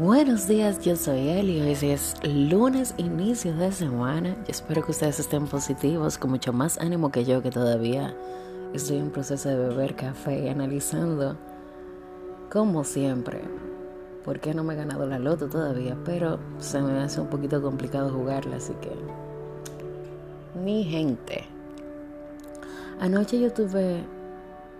Buenos días, yo soy Eli. Hoy es lunes, inicio de semana. Yo espero que ustedes estén positivos, con mucho más ánimo que yo, que todavía estoy en proceso de beber café y analizando, como siempre, por qué no me he ganado la loto todavía, pero se me hace un poquito complicado jugarla, así que. Mi gente. Anoche yo tuve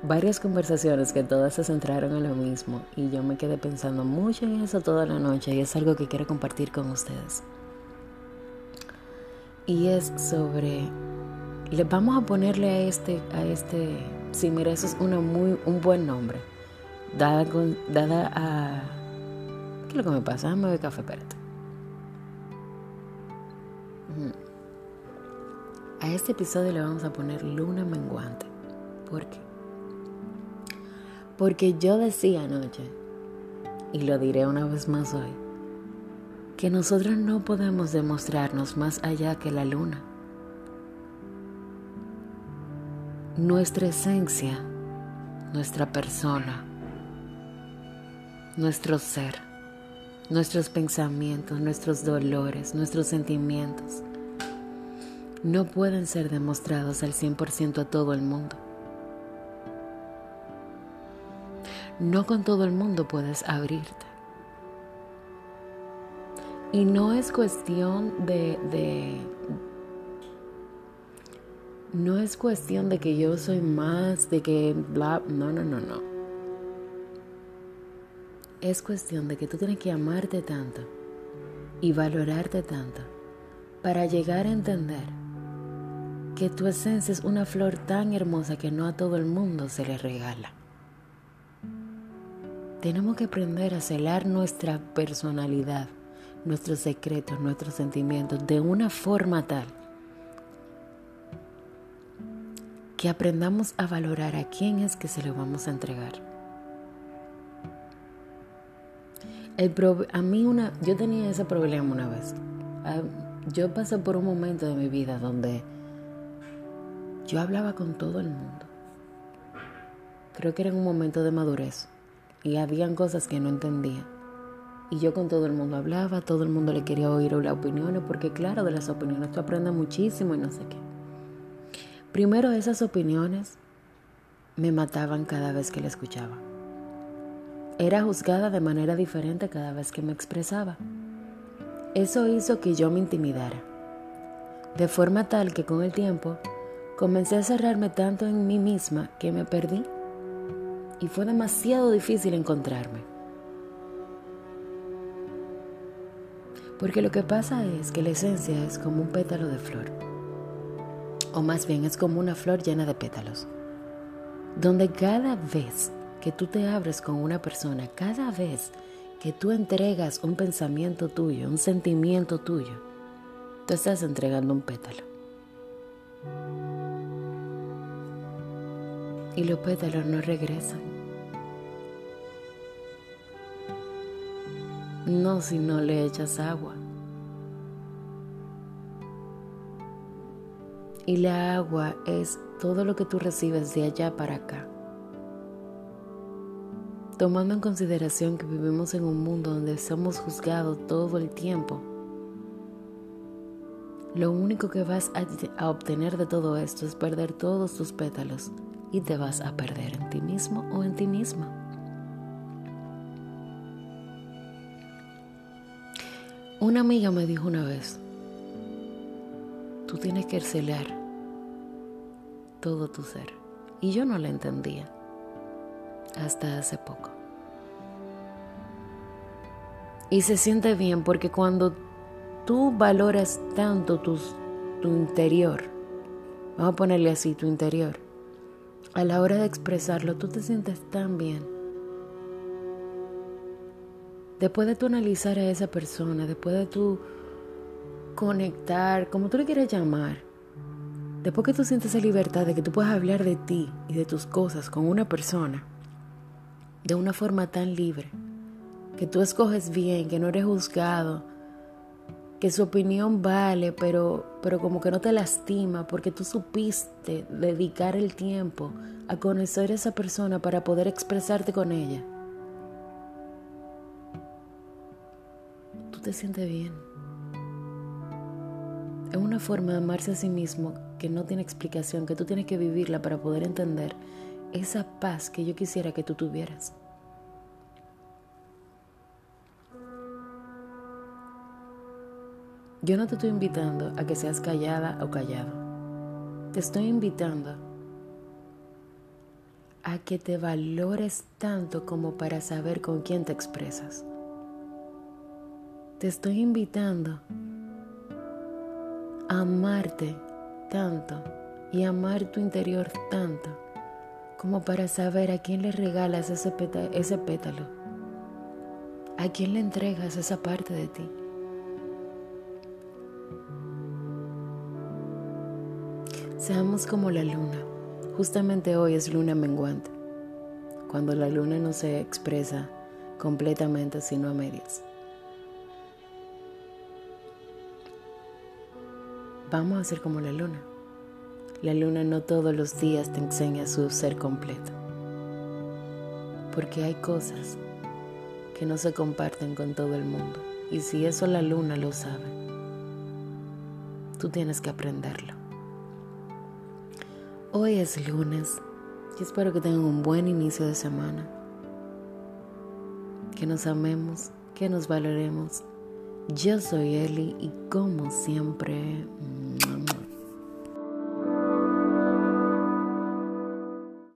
varias conversaciones que todas se centraron en lo mismo y yo me quedé pensando mucho en eso toda la noche y es algo que quiero compartir con ustedes. Y es sobre, le vamos a ponerle a este, a este, sí, mira, eso es una muy, un buen nombre, dada, dada a, ¿qué es lo que me pasa? Dame beber café, espérate. A este episodio le vamos a poner luna menguante. ¿Por qué? Porque yo decía anoche, y lo diré una vez más hoy, que nosotros no podemos demostrarnos más allá que la luna. Nuestra esencia, nuestra persona, nuestro ser, nuestros pensamientos, nuestros dolores, nuestros sentimientos, no pueden ser demostrados al 100% a todo el mundo. No con todo el mundo puedes abrirte. Y no es cuestión de, no es cuestión de que yo soy más, de que bla, no, no, no, no. Es cuestión de que tú tienes que amarte tanto y valorarte tanto para llegar a entender que tu esencia es una flor tan hermosa que no a todo el mundo se le regala. Tenemos que aprender a celar nuestra personalidad, nuestros secretos, nuestros sentimientos de una forma tal que aprendamos a valorar a quién es que se lo vamos a entregar. a mí una, yo tenía ese problema una vez. Ah, yo pasé por un momento de mi vida donde yo hablaba con todo el mundo. Creo que era un momento de madurez y habían cosas que no entendía. Y yo con todo el mundo hablaba, todo el mundo le quería oír las opiniones, porque claro, de las opiniones tú aprendes muchísimo y no sé qué. Primero esas opiniones me mataban cada vez que la escuchaba. Era juzgada de manera diferente cada vez que me expresaba. Eso hizo que yo me intimidara, de forma tal que con el tiempo comencé a cerrarme tanto en mí misma que me perdí y fue demasiado difícil encontrarme. Porque lo que pasa es que la esencia es como un pétalo de flor, o más bien es como una flor llena de pétalos, donde cada vez que tú te abres con una persona, cada vez que tú entregas un pensamiento tuyo, un sentimiento tuyo, tú estás entregando un pétalo. Y los pétalos no regresan. No si no le echas agua. Y la agua es todo lo que tú recibes de allá para acá. Tomando en consideración que vivimos en un mundo donde somos juzgados todo el tiempo, lo único que vas a, obtener de todo esto es perder todos tus pétalos y te vas a perder en ti mismo o en ti misma. Una amiga me dijo una vez, tú tienes que celar todo tu ser. Y yo no la entendía hasta hace poco. Y se siente bien porque cuando tú valoras tanto tu interior, vamos a ponerle así, tu interior, a la hora de expresarlo, tú te sientes tan bien Después de tú analizar a esa persona, después de tú conectar, como tú le quieras llamar, después que tú sientes esa libertad de que tú puedas hablar de ti y de tus cosas con una persona de una forma tan libre, que tú escoges bien, que no eres juzgado, que su opinión vale, pero, pero como que no te lastima, porque tú supiste dedicar el tiempo a conocer a esa persona para poder expresarte con ella. Te sientes bien. Es una forma de amarse a sí mismo que no tiene explicación, que tú tienes que vivirla para poder entender esa paz que yo quisiera que tú tuvieras. Yo no te estoy invitando a que seas callada o callado. Te estoy invitando a que te valores tanto como para saber con quién te expresas. Te estoy invitando a amarte tanto y amar tu interior tanto como para saber a quién le regalas ese, ese pétalo, a quién le entregas esa parte de ti. Seamos como la luna. Justamente hoy es luna menguante, cuando la luna no se expresa completamente sino a medias. Vamos a ser como la luna. La luna no todos los días te enseña su ser completo, porque hay cosas que no se comparten con todo el mundo. Y si eso la luna lo sabe, tú tienes que aprenderlo. Hoy es lunes y espero que tengan un buen inicio de semana. Que nos amemos, que nos valoremos. Yo soy Eli y como siempre,